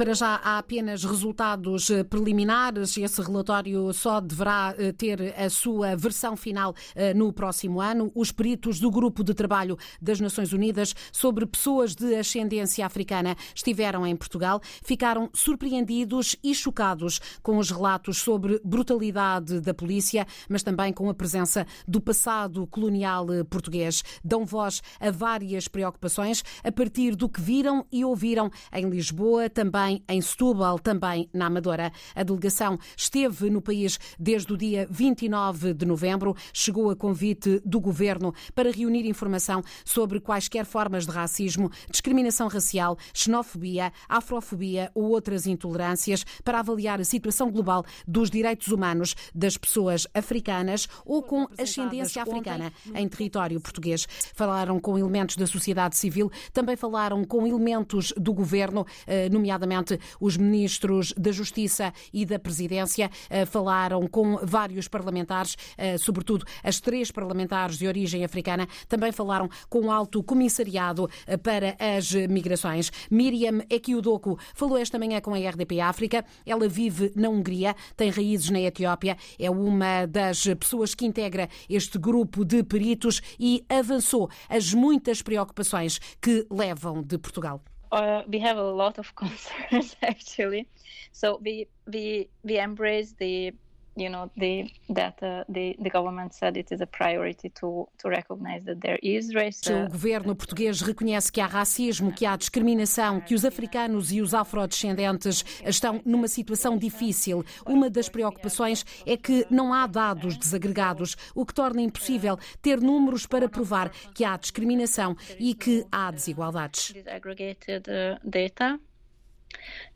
Para já há apenas resultados eh, preliminares. Esse relatório só deverá eh, ter a sua versão final eh, no próximo ano. Os peritos do Grupo de Trabalho das Nações Unidas sobre pessoas de ascendência africana estiveram em Portugal. Ficaram surpreendidos e chocados com os relatos sobre brutalidade da polícia, mas também com a presença do passado colonial português. Dão voz a várias preocupações a partir do que viram e ouviram em Lisboa, também também em Setúbal, também na Amadora. A delegação esteve no país desde o dia 29 de novembro, chegou a convite do governo para reunir informação sobre quaisquer formas de racismo, discriminação racial, xenofobia, afrofobia ou outras intolerâncias para avaliar a situação global dos direitos humanos das pessoas africanas ou com ascendência africana em território português. Falaram com elementos da sociedade civil, também falaram com elementos do governo, eh, nomeadamente os ministros da Justiça e da Presidência eh, falaram com vários parlamentares, eh, sobretudo as três parlamentares de origem africana, também falaram com o Alto Comissariado eh, para as Migrações. Miriam Ekiudoku falou esta manhã com a RDP África. Ela vive na Hungria, tem raízes na Etiópia, é uma das pessoas que integra este grupo de peritos e avançou as muitas preocupações que levam de Portugal. Uh, we have a lot of concerns actually. So we we we embrace the you know the that uh, the the government said it is a priority to to recognize that there is racism. O governo português reconhece que há racismo, que há discriminação, que os africanos e os afrodescendentes estão numa situação difícil. Uma das preocupações é que não há dados desagregados, o que torna impossível ter números para provar que há discriminação e que há desigualdades. Disaggregated uh, data.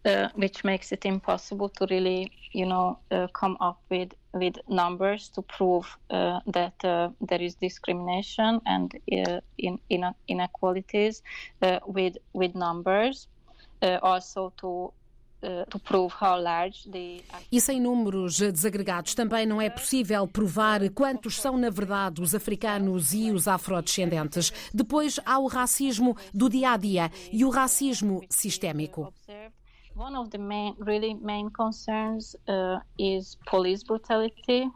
Uh, which makes it impossible to really, you know, uh, come up with with numbers to prove uh, that uh, there is discrimination and uh, in, in inequalities with with numbers. also to e sem números desagregados também não é possível provar quantos são, na verdade, os africanos e os afrodescendentes. Depois há o racismo do dia a dia e o racismo sistémico. One of the main, really main concerns uh, is police brutality,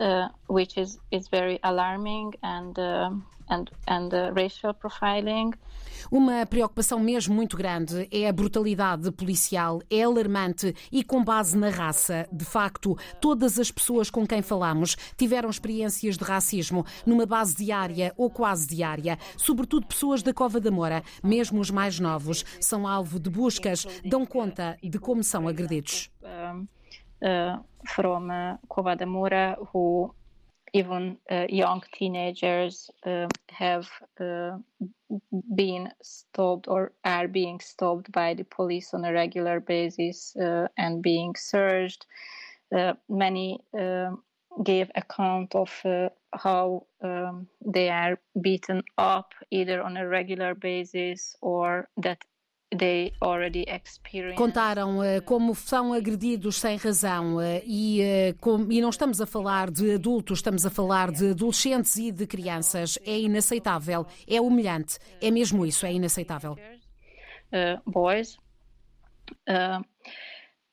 uh, which is, is very alarming, and uh, and and uh, racial profiling. Uma preocupação mesmo muito grande é a brutalidade policial, é alarmante e com base na raça. De facto, todas as pessoas com quem falamos tiveram experiências de racismo numa base diária ou quase diária, sobretudo pessoas da Cova da Moura, mesmo os mais novos, são alvo de buscas, dão conta de como são agredidos. Um, uh, from uh, Cova da Moura, who even uh, young teenagers uh, have uh, been stopped or are being stopped by the police on a regular basis uh, and being searched. Many um, gave account of uh, how um, they are beaten up either on a regular basis or that Contaram uh, como são agredidos sem razão uh, e, uh, com, e não estamos a falar de adultos, estamos a falar de adolescentes e de crianças. É inaceitável, é humilhante, é mesmo isso, é inaceitável. boys.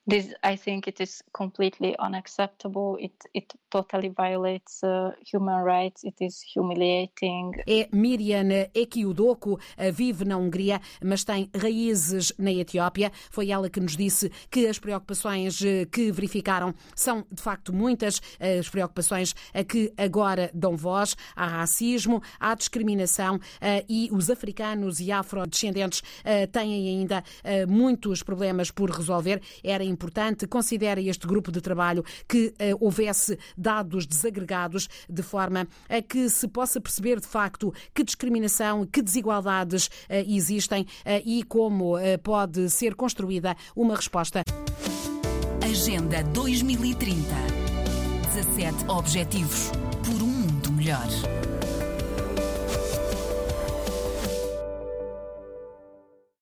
This I think it is completely unacceptable. It it totally violates uh, human rights. It is humiliating. É Miriam Ekiudoku, vive na Hungria, mas tem raízes na Etiópia. Foi ela que nos disse que as preocupações eh, que verificaram são de facto muitas, as preocupações a que agora dão voz há racismo, há discriminação eh, e os africanos e afrodescendentes eh, têm ainda muitos problemas por resolver. Era importante. Considera este grupo de trabalho que uh, houvesse dados desagregados de forma a que se possa perceber de facto que discriminação, que desigualdades uh, existem uh, e como pode ser construída uma resposta. Agenda 2030 17 Objetivos por um mundo melhor.